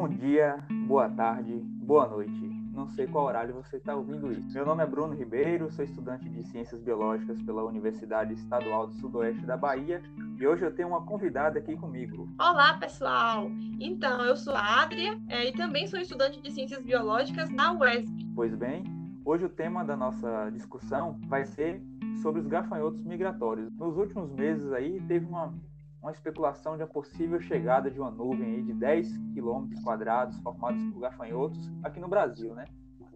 Bom dia, boa tarde, boa noite. Não sei qual horário você está ouvindo isso. Meu nome é Bruno Ribeiro, sou estudante de Ciências Biológicas pela Universidade Estadual do Sudoeste da Bahia e hoje eu tenho uma convidada aqui comigo. Olá, pessoal! Então, eu sou a Adria é, e também sou estudante de Ciências Biológicas na UESB. Pois bem, hoje o tema da nossa discussão vai ser sobre os gafanhotos migratórios. Nos últimos meses aí teve uma uma especulação de a possível chegada de uma nuvem de 10 quilômetros quadrados formados por gafanhotos aqui no Brasil, né?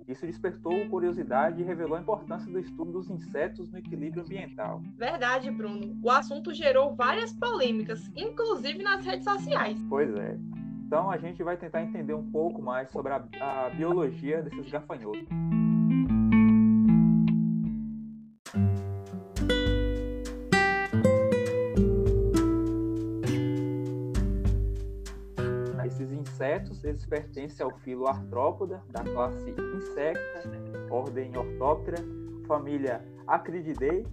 Isso despertou curiosidade e revelou a importância do estudo dos insetos no equilíbrio ambiental. Verdade, Bruno. O assunto gerou várias polêmicas, inclusive nas redes sociais. Pois é. Então a gente vai tentar entender um pouco mais sobre a, a biologia desses gafanhotos. Insetos, eles pertencem ao filo Artrópoda, da classe Insecta, ordem Orthoptera, família Acrididae.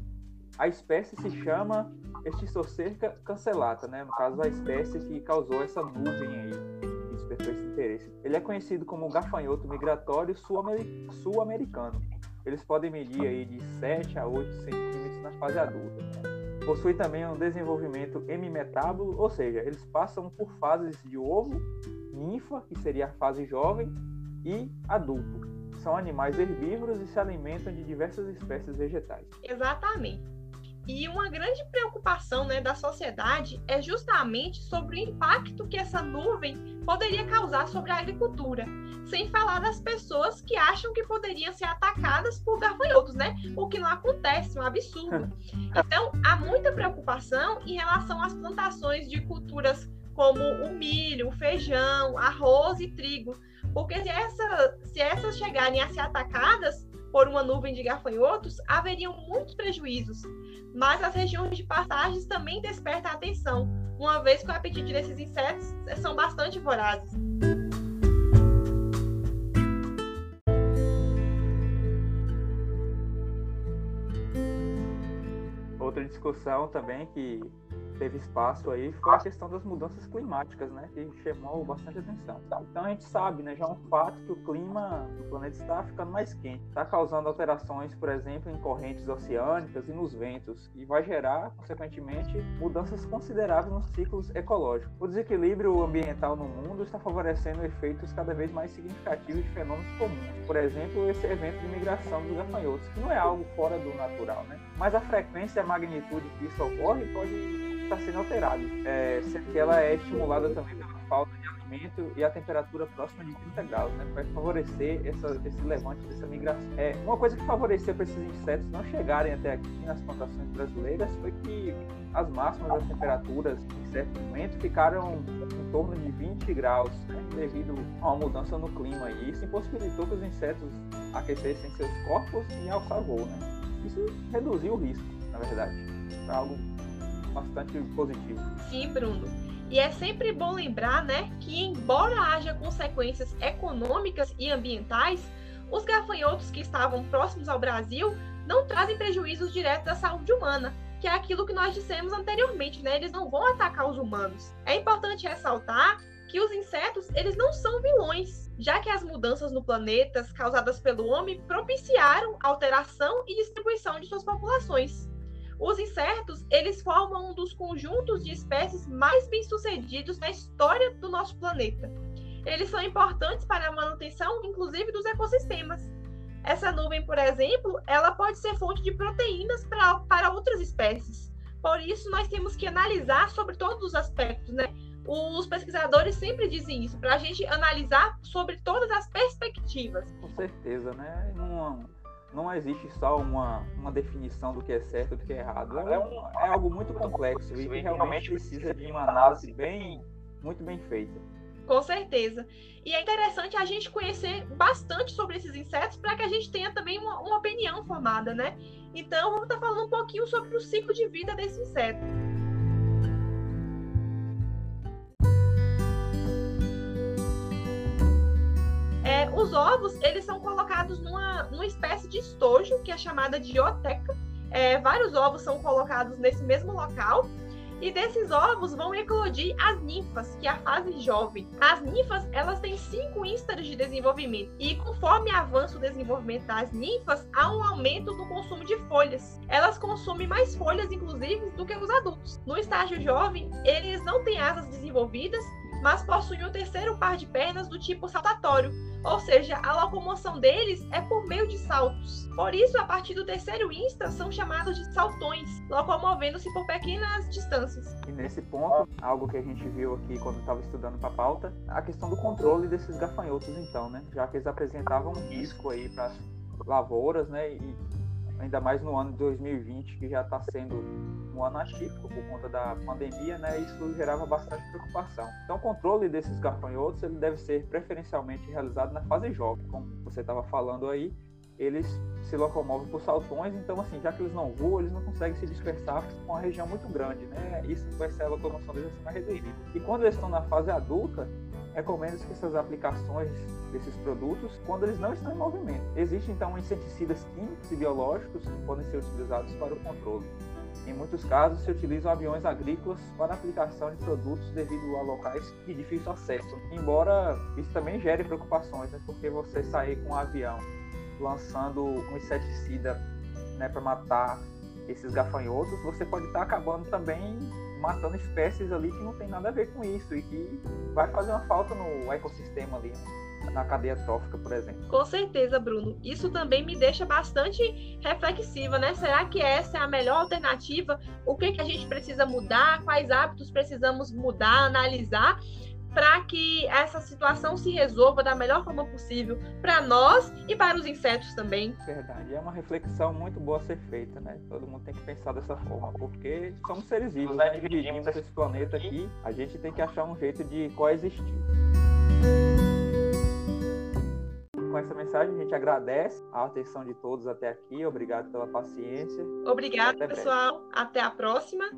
A espécie se chama Estistocerca cancellata, né? no caso, a espécie que causou essa nuvem aí, que despertou esse interesse. Ele é conhecido como gafanhoto migratório sul-americano. Eles podem medir aí de 7 a 8 centímetros na fase adulta. Possui também um desenvolvimento hemimetábulo, ou seja, eles passam por fases de ovo ninfa, que seria a fase jovem, e adulto. São animais herbívoros e se alimentam de diversas espécies vegetais. Exatamente. E uma grande preocupação né, da sociedade é justamente sobre o impacto que essa nuvem poderia causar sobre a agricultura. Sem falar das pessoas que acham que poderiam ser atacadas por gafanhotos, né? O que não acontece, um absurdo. Então, há muita preocupação em relação às plantações de culturas como o milho, o feijão, arroz e trigo. Porque se, essa, se essas chegarem a ser atacadas por uma nuvem de gafanhotos, haveriam muitos prejuízos. Mas as regiões de pastagens também despertam a atenção, uma vez que o apetite desses insetos são bastante vorazes. Outra discussão também que teve espaço aí foi a questão das mudanças climáticas, né, que chamou bastante atenção. Então a gente sabe, né, já é um fato que o clima do planeta está ficando mais quente, está causando alterações, por exemplo, em correntes oceânicas e nos ventos, e vai gerar, consequentemente, mudanças consideráveis nos ciclos ecológicos. O desequilíbrio ambiental no mundo está favorecendo efeitos cada vez mais significativos de fenômenos comuns. Por exemplo, esse evento de migração dos gafanhotos, que não é algo fora do natural, né? Mas a frequência e a magnitude que isso ocorre pode está sendo alterado, é, sendo que ela é estimulada também pela falta de alimento e a temperatura próxima de 30 graus, né? Vai favorecer essa, esse levante dessa migração. É, uma coisa que favoreceu para esses insetos não chegarem até aqui nas plantações brasileiras foi que as máximas das temperaturas em certo momento ficaram em torno de 20 graus, né? devido a uma mudança no clima. E isso impossibilitou que os insetos aquecessem seus corpos e alçar voo, né? Isso reduziu o risco, na verdade. É algo bastante positivo. Sim, Bruno. E é sempre bom lembrar, né, que embora haja consequências econômicas e ambientais, os gafanhotos que estavam próximos ao Brasil não trazem prejuízos diretos à saúde humana, que é aquilo que nós dissemos anteriormente, né? Eles não vão atacar os humanos. É importante ressaltar que os insetos, eles não são vilões, já que as mudanças no planeta causadas pelo homem propiciaram alteração e distribuição de suas populações. Os insetos, eles formam um dos conjuntos de espécies mais bem-sucedidos na história do nosso planeta. Eles são importantes para a manutenção, inclusive, dos ecossistemas. Essa nuvem, por exemplo, ela pode ser fonte de proteínas para, para outras espécies. Por isso, nós temos que analisar sobre todos os aspectos, né? Os pesquisadores sempre dizem isso, para a gente analisar sobre todas as perspectivas. Com certeza, né? Não não existe só uma, uma definição do que é certo e do que é errado. É, um, é algo muito complexo e que realmente precisa de uma análise bem, muito bem feita. Com certeza. E é interessante a gente conhecer bastante sobre esses insetos para que a gente tenha também uma, uma opinião formada, né? Então, vamos estar falando um pouquinho sobre o ciclo de vida desse inseto. Os ovos, eles são colocados numa, numa espécie de estojo, que é chamada de oteca. É, vários ovos são colocados nesse mesmo local. E desses ovos vão eclodir as ninfas, que é a fase jovem. As ninfas, elas têm cinco ínstares de desenvolvimento. E conforme avança o desenvolvimento das ninfas, há um aumento no consumo de folhas. Elas consomem mais folhas, inclusive, do que os adultos. No estágio jovem, eles não têm asas desenvolvidas, mas possuem o terceiro par de pernas do tipo saltatório, ou seja, a locomoção deles é por meio de saltos. Por isso, a partir do terceiro insta, são chamados de saltões, locomovendo-se por pequenas distâncias. E nesse ponto, algo que a gente viu aqui quando estava estudando para a pauta, a questão do controle desses gafanhotos, então, né? Já que eles apresentavam um risco aí para as lavouras, né? E ainda mais no ano de 2020, que já está sendo um ano atípico por conta da pandemia, né? Isso gerava bastante preocupação. Então, o controle desses gafanhotos ele deve ser preferencialmente realizado na fase jovem, como você estava falando aí. Eles se locomovem por saltões, então assim, já que eles não voam, eles não conseguem se dispersar com uma região muito grande, né? Isso vai ser a locomoção deles mais reduzida. E quando eles estão na fase adulta, recomenda-se que essas aplicações desses produtos quando eles não estão em movimento. Existem então inseticidas químicos e biológicos que podem ser utilizados para o controle. Em muitos casos, se utilizam aviões agrícolas para aplicação de produtos devido a locais de difícil acesso. Embora isso também gere preocupações, né? porque você sair com um avião lançando um inseticida né, para matar esses gafanhotos, você pode estar acabando também matando espécies ali que não tem nada a ver com isso e que vai fazer uma falta no ecossistema ali, né? na cadeia trófica, por exemplo. Com certeza, Bruno. Isso também me deixa bastante reflexiva, né? Será que essa é a melhor alternativa? O que, que a gente precisa mudar? Quais hábitos precisamos mudar, analisar? Para que essa situação se resolva da melhor forma possível para nós e para os insetos também. Verdade, é uma reflexão muito boa a ser feita, né? Todo mundo tem que pensar dessa forma, porque somos seres vivos, né? Dividimos esse planeta aqui, a gente tem que achar um jeito de coexistir. Com essa mensagem, a gente agradece a atenção de todos até aqui. Obrigado pela paciência. Obrigado, pessoal. Até a próxima.